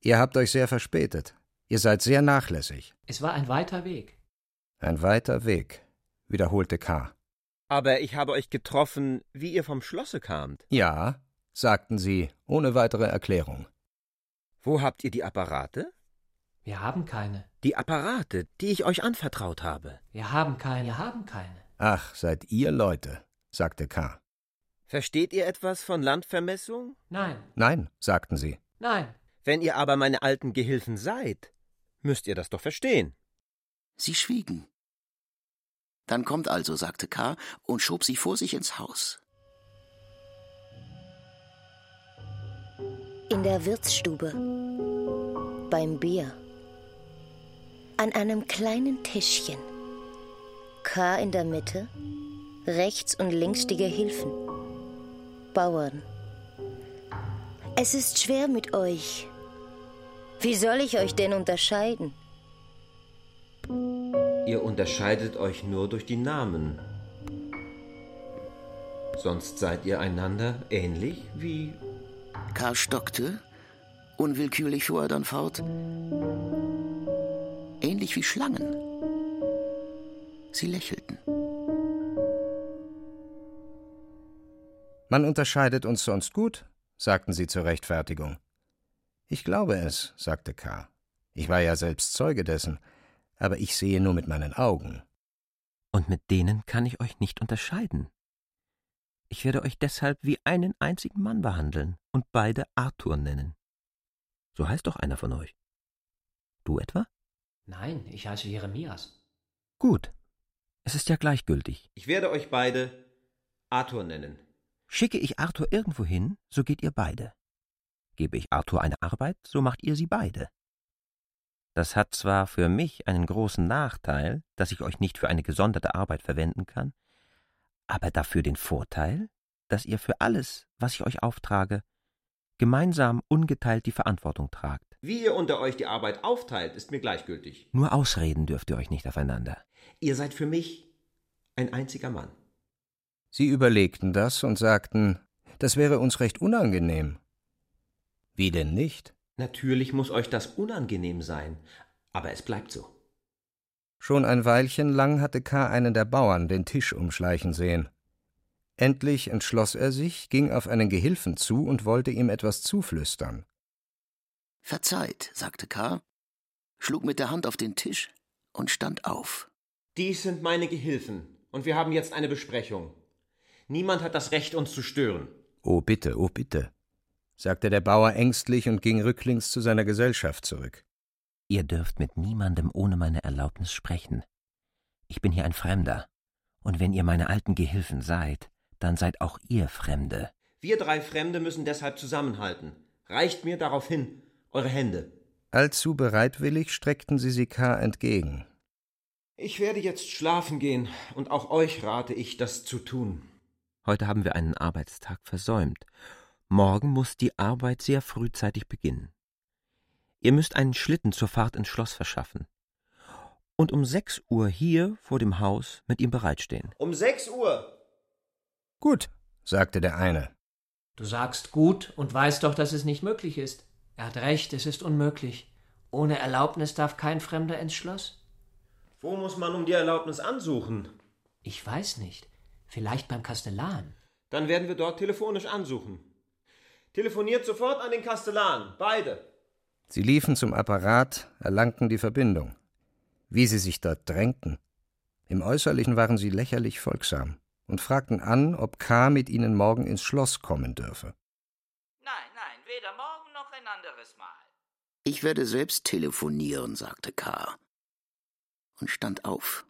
ihr habt euch sehr verspätet. Ihr seid sehr nachlässig. Es war ein weiter Weg. Ein weiter Weg, wiederholte K. Aber ich habe euch getroffen, wie ihr vom Schlosse kamt. Ja, sagten sie, ohne weitere Erklärung. Wo habt ihr die Apparate? Wir haben keine. Die Apparate, die ich euch anvertraut habe. Wir haben keine. Wir haben keine. Ach, seid ihr Leute, sagte K. Versteht ihr etwas von Landvermessung? Nein. Nein, sagten sie. Nein. Wenn ihr aber meine alten Gehilfen seid, müsst ihr das doch verstehen. Sie schwiegen. Dann kommt also, sagte K. und schob sie vor sich ins Haus. In der Wirtsstube. Beim Bier. An einem kleinen Tischchen. K. in der Mitte. Rechts und links die Gehilfen. Bauern. Es ist schwer mit euch. Wie soll ich euch denn unterscheiden? Ihr unterscheidet euch nur durch die Namen. Sonst seid ihr einander ähnlich wie. Karl stockte. Unwillkürlich fuhr er dann fort. Ähnlich wie Schlangen. Sie lächelten. Man unterscheidet uns sonst gut, sagten sie zur Rechtfertigung. Ich glaube es, sagte K. Ich war ja selbst Zeuge dessen, aber ich sehe nur mit meinen Augen. Und mit denen kann ich euch nicht unterscheiden. Ich werde euch deshalb wie einen einzigen Mann behandeln und beide Arthur nennen. So heißt doch einer von euch. Du etwa? Nein, ich heiße Jeremias. Gut. Es ist ja gleichgültig. Ich werde euch beide Arthur nennen. Schicke ich Arthur irgendwo hin, so geht ihr beide. Gebe ich Arthur eine Arbeit, so macht ihr sie beide. Das hat zwar für mich einen großen Nachteil, dass ich euch nicht für eine gesonderte Arbeit verwenden kann, aber dafür den Vorteil, dass ihr für alles, was ich euch auftrage, gemeinsam ungeteilt die Verantwortung tragt. Wie ihr unter euch die Arbeit aufteilt, ist mir gleichgültig. Nur ausreden dürft ihr euch nicht aufeinander. Ihr seid für mich ein einziger Mann. Sie überlegten das und sagten, das wäre uns recht unangenehm. Wie denn nicht? Natürlich muss euch das unangenehm sein, aber es bleibt so. Schon ein Weilchen lang hatte K. einen der Bauern den Tisch umschleichen sehen. Endlich entschloss er sich, ging auf einen Gehilfen zu und wollte ihm etwas zuflüstern. Verzeiht, sagte K., schlug mit der Hand auf den Tisch und stand auf. Dies sind meine Gehilfen, und wir haben jetzt eine Besprechung. Niemand hat das Recht, uns zu stören. Oh bitte, oh bitte, sagte der Bauer ängstlich und ging rücklings zu seiner Gesellschaft zurück. Ihr dürft mit niemandem ohne meine Erlaubnis sprechen. Ich bin hier ein Fremder, und wenn ihr meine alten Gehilfen seid, dann seid auch ihr Fremde. Wir drei Fremde müssen deshalb zusammenhalten. Reicht mir daraufhin eure Hände. Allzu bereitwillig streckten sie sie K. entgegen. Ich werde jetzt schlafen gehen, und auch euch rate ich, das zu tun. Heute haben wir einen Arbeitstag versäumt. Morgen muss die Arbeit sehr frühzeitig beginnen. Ihr müsst einen Schlitten zur Fahrt ins Schloss verschaffen. Und um sechs Uhr hier vor dem Haus mit ihm bereitstehen. Um sechs Uhr. Gut, sagte der eine. Du sagst gut und weißt doch, dass es nicht möglich ist. Er hat recht, es ist unmöglich. Ohne Erlaubnis darf kein Fremder ins Schloss. Wo muss man um die Erlaubnis ansuchen? Ich weiß nicht. Vielleicht beim Kastellan. Dann werden wir dort telefonisch ansuchen. Telefoniert sofort an den Kastellan, beide. Sie liefen zum Apparat, erlangten die Verbindung. Wie sie sich dort drängten. Im Äußerlichen waren sie lächerlich folgsam und fragten an, ob K. mit ihnen morgen ins Schloss kommen dürfe. Nein, nein, weder morgen noch ein anderes Mal. Ich werde selbst telefonieren, sagte K. und stand auf.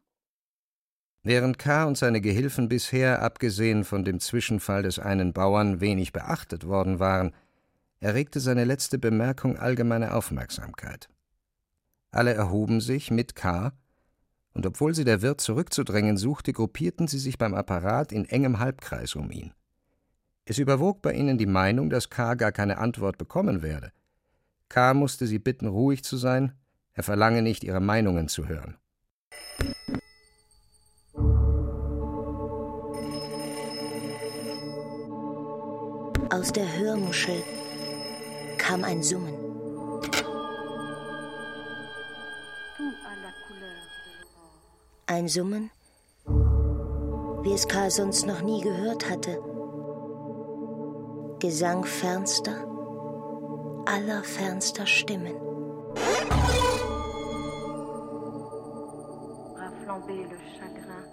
Während K. und seine Gehilfen bisher, abgesehen von dem Zwischenfall des einen Bauern, wenig beachtet worden waren, erregte seine letzte Bemerkung allgemeine Aufmerksamkeit. Alle erhoben sich mit K., und obwohl sie der Wirt zurückzudrängen suchte, gruppierten sie sich beim Apparat in engem Halbkreis um ihn. Es überwog bei ihnen die Meinung, dass K. gar keine Antwort bekommen werde. K. musste sie bitten, ruhig zu sein, er verlange nicht, ihre Meinungen zu hören. Aus der Hörmuschel kam ein Summen. Ein Summen, wie es Karl sonst noch nie gehört hatte. Gesang fernster, allerfernster Stimmen.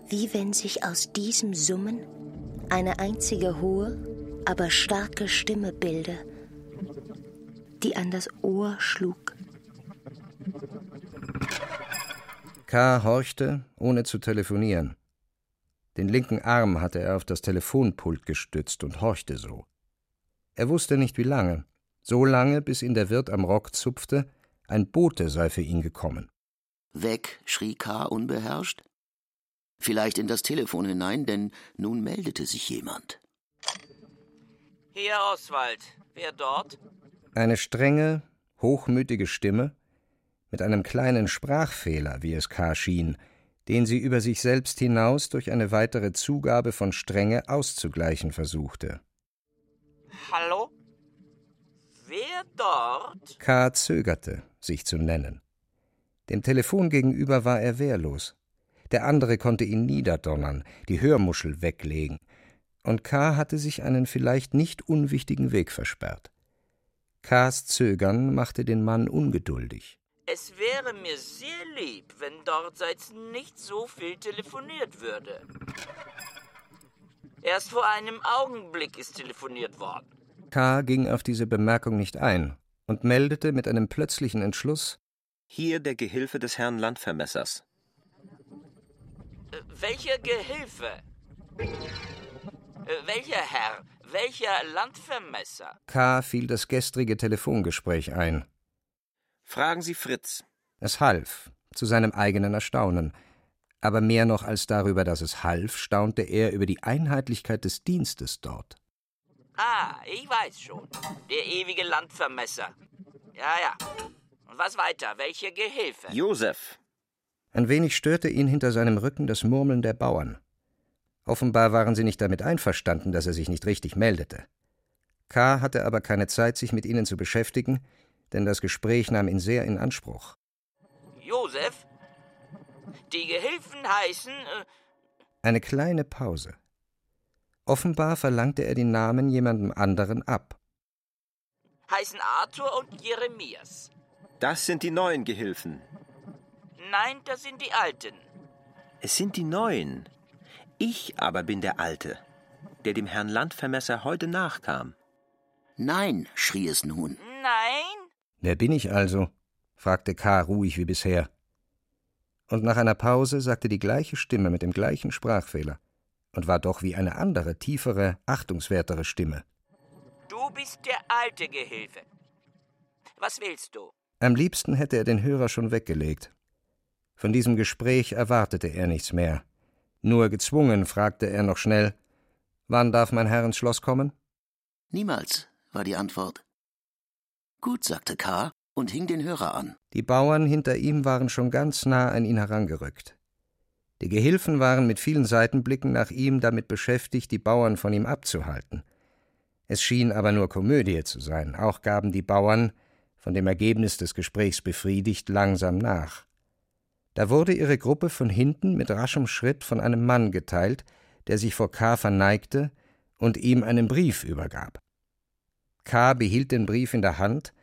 Wie wenn sich aus diesem Summen eine einzige hohe, aber starke Stimme bilde, die an das Ohr schlug. K. horchte, ohne zu telefonieren. Den linken Arm hatte er auf das Telefonpult gestützt und horchte so. Er wusste nicht wie lange, so lange, bis ihn der Wirt am Rock zupfte, ein Bote sei für ihn gekommen. Weg, schrie K. unbeherrscht. Vielleicht in das Telefon hinein, denn nun meldete sich jemand. Hier, Oswald. Wer dort? Eine strenge, hochmütige Stimme, mit einem kleinen Sprachfehler, wie es K. schien, den sie über sich selbst hinaus durch eine weitere Zugabe von Strenge auszugleichen versuchte. Hallo? Wer dort? K. zögerte, sich zu nennen. Dem Telefon gegenüber war er wehrlos. Der andere konnte ihn niederdonnern, die Hörmuschel weglegen, und K. hatte sich einen vielleicht nicht unwichtigen Weg versperrt. K.s Zögern machte den Mann ungeduldig. Es wäre mir sehr lieb, wenn dortseits nicht so viel telefoniert würde. Erst vor einem Augenblick ist telefoniert worden. K. ging auf diese Bemerkung nicht ein und meldete mit einem plötzlichen Entschluss Hier der Gehilfe des Herrn Landvermessers. Äh, welcher Gehilfe? Äh, welcher Herr? Welcher Landvermesser? K. fiel das gestrige Telefongespräch ein. Fragen Sie Fritz. Es half, zu seinem eigenen Erstaunen. Aber mehr noch als darüber, dass es half, staunte er über die Einheitlichkeit des Dienstes dort. Ah, ich weiß schon. Der ewige Landvermesser. Ja, ja. Und was weiter? Welche Gehilfe? Josef. Ein wenig störte ihn hinter seinem Rücken das Murmeln der Bauern. Offenbar waren sie nicht damit einverstanden, dass er sich nicht richtig meldete. K. hatte aber keine Zeit, sich mit ihnen zu beschäftigen, denn das Gespräch nahm ihn sehr in Anspruch. Josef? Die Gehilfen heißen. Äh Eine kleine Pause. Offenbar verlangte er die Namen jemandem anderen ab. Heißen Arthur und Jeremias. Das sind die neuen Gehilfen. Nein, das sind die alten. Es sind die neuen. Ich aber bin der Alte, der dem Herrn Landvermesser heute nachkam. Nein, schrie es nun. Nein? Wer bin ich also? fragte K. ruhig wie bisher. Und nach einer Pause sagte die gleiche Stimme mit dem gleichen Sprachfehler und war doch wie eine andere, tiefere, achtungswertere Stimme. Du bist der alte Gehilfe. Was willst du? Am liebsten hätte er den Hörer schon weggelegt. Von diesem Gespräch erwartete er nichts mehr. Nur gezwungen fragte er noch schnell: Wann darf mein Herr ins Schloss kommen? Niemals, war die Antwort. Gut, sagte K. und hing den Hörer an. Die Bauern hinter ihm waren schon ganz nah an ihn herangerückt. Die Gehilfen waren mit vielen Seitenblicken nach ihm damit beschäftigt, die Bauern von ihm abzuhalten. Es schien aber nur Komödie zu sein, auch gaben die Bauern, von dem Ergebnis des Gesprächs befriedigt, langsam nach. Da wurde ihre Gruppe von hinten mit raschem Schritt von einem Mann geteilt, der sich vor K. verneigte und ihm einen Brief übergab. K. behielt den Brief in der Hand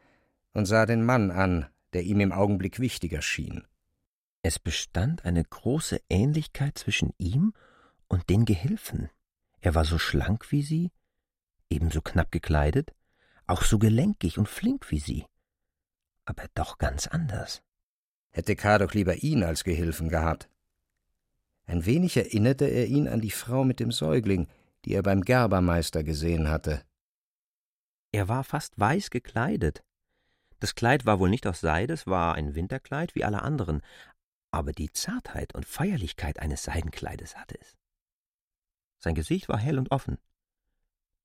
und sah den Mann an, der ihm im Augenblick wichtiger schien. Es bestand eine große Ähnlichkeit zwischen ihm und den Gehilfen. Er war so schlank wie sie, ebenso knapp gekleidet, auch so gelenkig und flink wie sie, aber doch ganz anders. Hätte K. doch lieber ihn als Gehilfen gehabt. Ein wenig erinnerte er ihn an die Frau mit dem Säugling, die er beim Gerbermeister gesehen hatte. Er war fast weiß gekleidet. Das Kleid war wohl nicht aus Seide, es war ein Winterkleid wie alle anderen, aber die Zartheit und Feierlichkeit eines Seidenkleides hatte es. Sein Gesicht war hell und offen,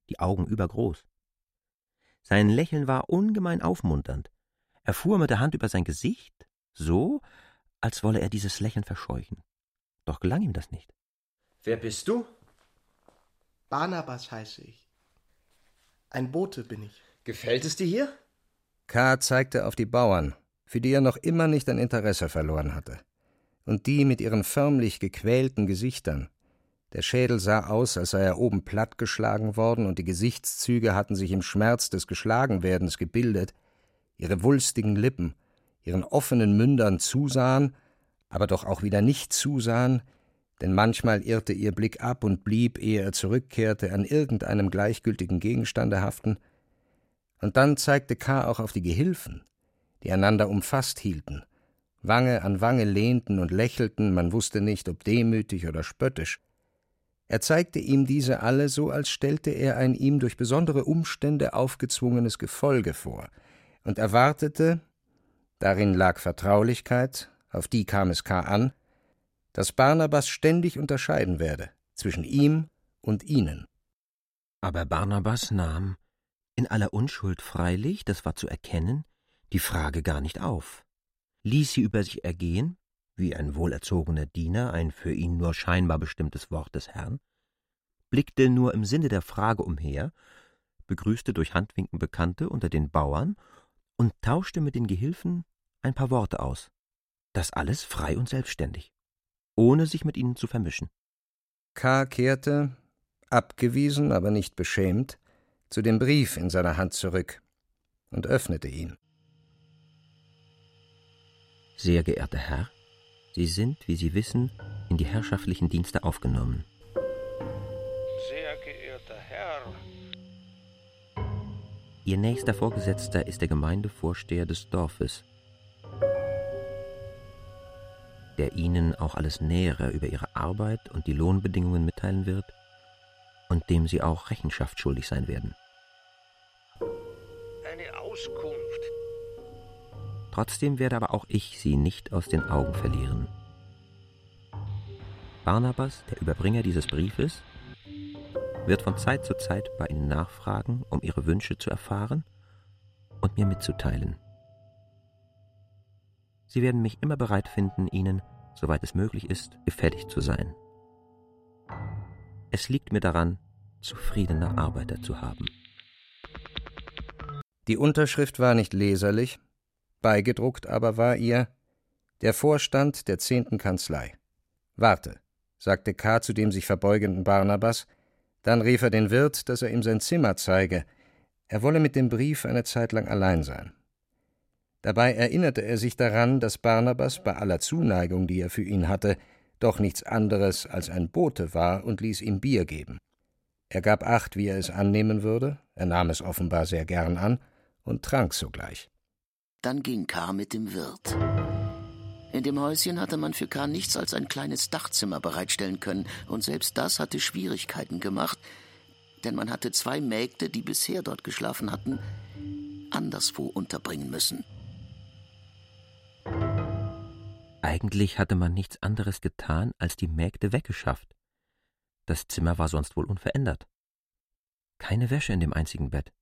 die Augen übergroß. Sein Lächeln war ungemein aufmunternd. Er fuhr mit der Hand über sein Gesicht, so, als wolle er dieses Lächeln verscheuchen. Doch gelang ihm das nicht. Wer bist du? Barnabas heiße ich. Ein Bote bin ich. Gefällt es dir hier? K. zeigte auf die Bauern, für die er noch immer nicht ein Interesse verloren hatte. Und die mit ihren förmlich gequälten Gesichtern. Der Schädel sah aus, als sei er oben plattgeschlagen worden, und die Gesichtszüge hatten sich im Schmerz des Geschlagenwerdens gebildet, ihre wulstigen Lippen, ihren offenen Mündern zusahen, aber doch auch wieder nicht zusahen, denn manchmal irrte ihr Blick ab und blieb, ehe er zurückkehrte, an irgendeinem gleichgültigen Gegenstande haften, und dann zeigte K. auch auf die Gehilfen, die einander umfasst hielten, Wange an Wange lehnten und lächelten, man wusste nicht, ob demütig oder spöttisch. Er zeigte ihm diese alle so, als stellte er ein ihm durch besondere Umstände aufgezwungenes Gefolge vor, und erwartete, darin lag Vertraulichkeit, auf die kam es K. an, dass Barnabas ständig unterscheiden werde zwischen ihm und ihnen. Aber Barnabas nahm, in aller Unschuld freilich, das war zu erkennen, die Frage gar nicht auf, ließ sie über sich ergehen, wie ein wohlerzogener Diener ein für ihn nur scheinbar bestimmtes Wort des Herrn, blickte nur im Sinne der Frage umher, begrüßte durch Handwinken Bekannte unter den Bauern und tauschte mit den Gehilfen ein paar Worte aus. Das alles frei und selbstständig, ohne sich mit ihnen zu vermischen. K. kehrte, abgewiesen, aber nicht beschämt, zu dem Brief in seiner Hand zurück und öffnete ihn. Sehr geehrter Herr, Sie sind, wie Sie wissen, in die herrschaftlichen Dienste aufgenommen. Sehr geehrter Herr. Ihr nächster Vorgesetzter ist der Gemeindevorsteher des Dorfes, der Ihnen auch alles Nähere über Ihre Arbeit und die Lohnbedingungen mitteilen wird und dem Sie auch Rechenschaft schuldig sein werden. Eine Auskunft. Trotzdem werde aber auch ich Sie nicht aus den Augen verlieren. Barnabas, der Überbringer dieses Briefes, wird von Zeit zu Zeit bei Ihnen nachfragen, um Ihre Wünsche zu erfahren und mir mitzuteilen. Sie werden mich immer bereit finden, Ihnen, soweit es möglich ist, gefällig zu sein. Es liegt mir daran, zufriedene Arbeiter zu haben. Die Unterschrift war nicht leserlich, beigedruckt aber war ihr der Vorstand der zehnten Kanzlei. Warte, sagte K. zu dem sich verbeugenden Barnabas, dann rief er den Wirt, dass er ihm sein Zimmer zeige, er wolle mit dem Brief eine Zeit lang allein sein. Dabei erinnerte er sich daran, dass Barnabas bei aller Zuneigung, die er für ihn hatte, doch nichts anderes als ein Bote war und ließ ihm Bier geben. Er gab acht, wie er es annehmen würde, er nahm es offenbar sehr gern an und trank sogleich. Dann ging K. mit dem Wirt. In dem Häuschen hatte man für K. nichts als ein kleines Dachzimmer bereitstellen können, und selbst das hatte Schwierigkeiten gemacht, denn man hatte zwei Mägde, die bisher dort geschlafen hatten, anderswo unterbringen müssen. Eigentlich hatte man nichts anderes getan, als die Mägde weggeschafft. Das Zimmer war sonst wohl unverändert. Keine Wäsche in dem einzigen Bett,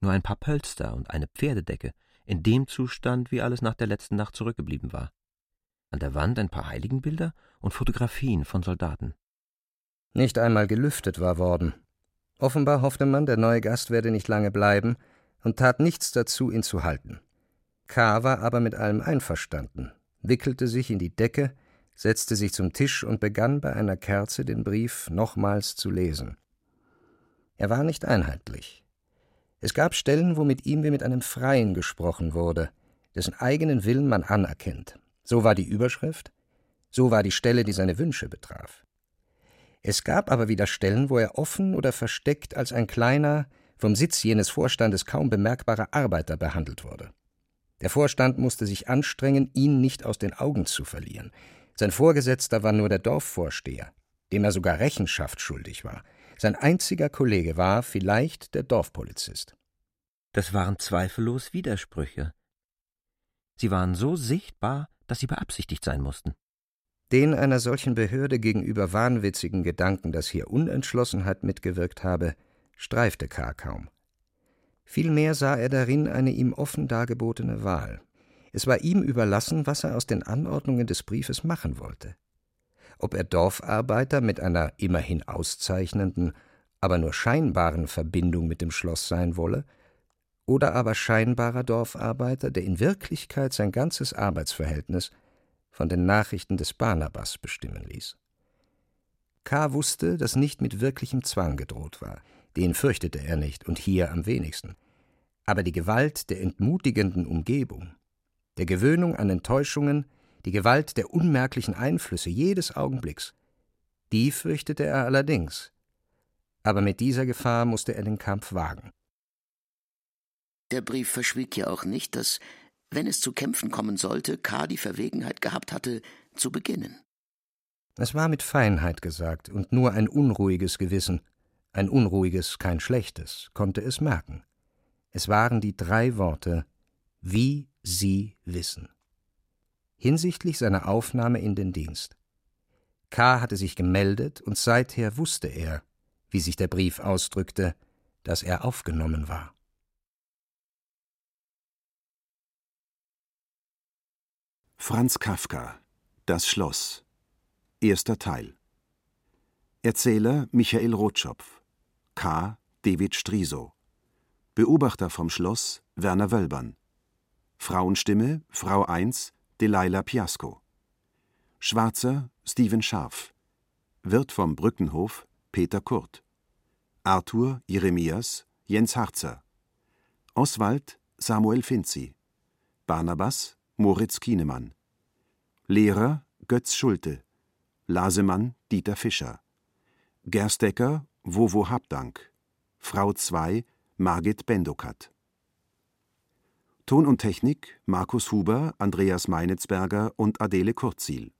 nur ein paar Pölster und eine Pferdedecke, in dem Zustand, wie alles nach der letzten Nacht zurückgeblieben war. An der Wand ein paar Heiligenbilder und Fotografien von Soldaten. Nicht einmal gelüftet war worden. Offenbar hoffte man, der neue Gast werde nicht lange bleiben und tat nichts dazu, ihn zu halten. K. war aber mit allem einverstanden, wickelte sich in die Decke, setzte sich zum Tisch und begann bei einer Kerze den Brief nochmals zu lesen. Er war nicht einheitlich. Es gab Stellen, wo mit ihm wie mit einem Freien gesprochen wurde, dessen eigenen Willen man anerkennt. So war die Überschrift, so war die Stelle, die seine Wünsche betraf. Es gab aber wieder Stellen, wo er offen oder versteckt als ein kleiner, vom Sitz jenes Vorstandes kaum bemerkbarer Arbeiter behandelt wurde. Der Vorstand musste sich anstrengen, ihn nicht aus den Augen zu verlieren. Sein Vorgesetzter war nur der Dorfvorsteher, dem er sogar Rechenschaft schuldig war. Sein einziger Kollege war vielleicht der Dorfpolizist. Das waren zweifellos Widersprüche. Sie waren so sichtbar, dass sie beabsichtigt sein mussten. Den einer solchen Behörde gegenüber wahnwitzigen Gedanken, dass hier Unentschlossenheit mitgewirkt habe, streifte K. kaum. Vielmehr sah er darin eine ihm offen dargebotene Wahl. Es war ihm überlassen, was er aus den Anordnungen des Briefes machen wollte. Ob er Dorfarbeiter mit einer immerhin auszeichnenden, aber nur scheinbaren Verbindung mit dem Schloss sein wolle, oder aber scheinbarer Dorfarbeiter, der in Wirklichkeit sein ganzes Arbeitsverhältnis von den Nachrichten des Barnabas bestimmen ließ. K. wusste, dass nicht mit wirklichem Zwang gedroht war, den fürchtete er nicht und hier am wenigsten. Aber die Gewalt der entmutigenden Umgebung, der Gewöhnung an Enttäuschungen, die Gewalt der unmerklichen Einflüsse jedes Augenblicks, die fürchtete er allerdings. Aber mit dieser Gefahr musste er den Kampf wagen. Der Brief verschwieg ja auch nicht, dass, wenn es zu Kämpfen kommen sollte, K. die Verwegenheit gehabt hatte, zu beginnen. Es war mit Feinheit gesagt, und nur ein unruhiges Gewissen, ein unruhiges, kein schlechtes, konnte es merken. Es waren die drei Worte wie Sie wissen. Hinsichtlich seiner Aufnahme in den Dienst. K. hatte sich gemeldet, und seither wusste er, wie sich der Brief ausdrückte, dass er aufgenommen war. Franz Kafka Das Schloss Erster Teil Erzähler Michael Rotschopf K. David Striso. Beobachter vom Schloss Werner Wölbern. Frauenstimme Frau 1 Delilah Piasco. Schwarzer Steven Scharf. Wirt vom Brückenhof Peter Kurt. Arthur Jeremias Jens Harzer. Oswald Samuel Finzi. Barnabas Moritz Kienemann. Lehrer Götz Schulte. Lasemann Dieter Fischer. Gerstecker Wowo Habdank Frau 2 Margit Bendokat. Ton und Technik Markus Huber, Andreas Meinitzberger und Adele Kurzil.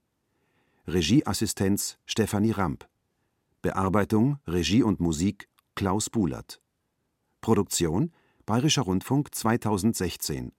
Regieassistenz Stefanie Ramp. Bearbeitung, Regie und Musik Klaus Bulert Produktion Bayerischer Rundfunk 2016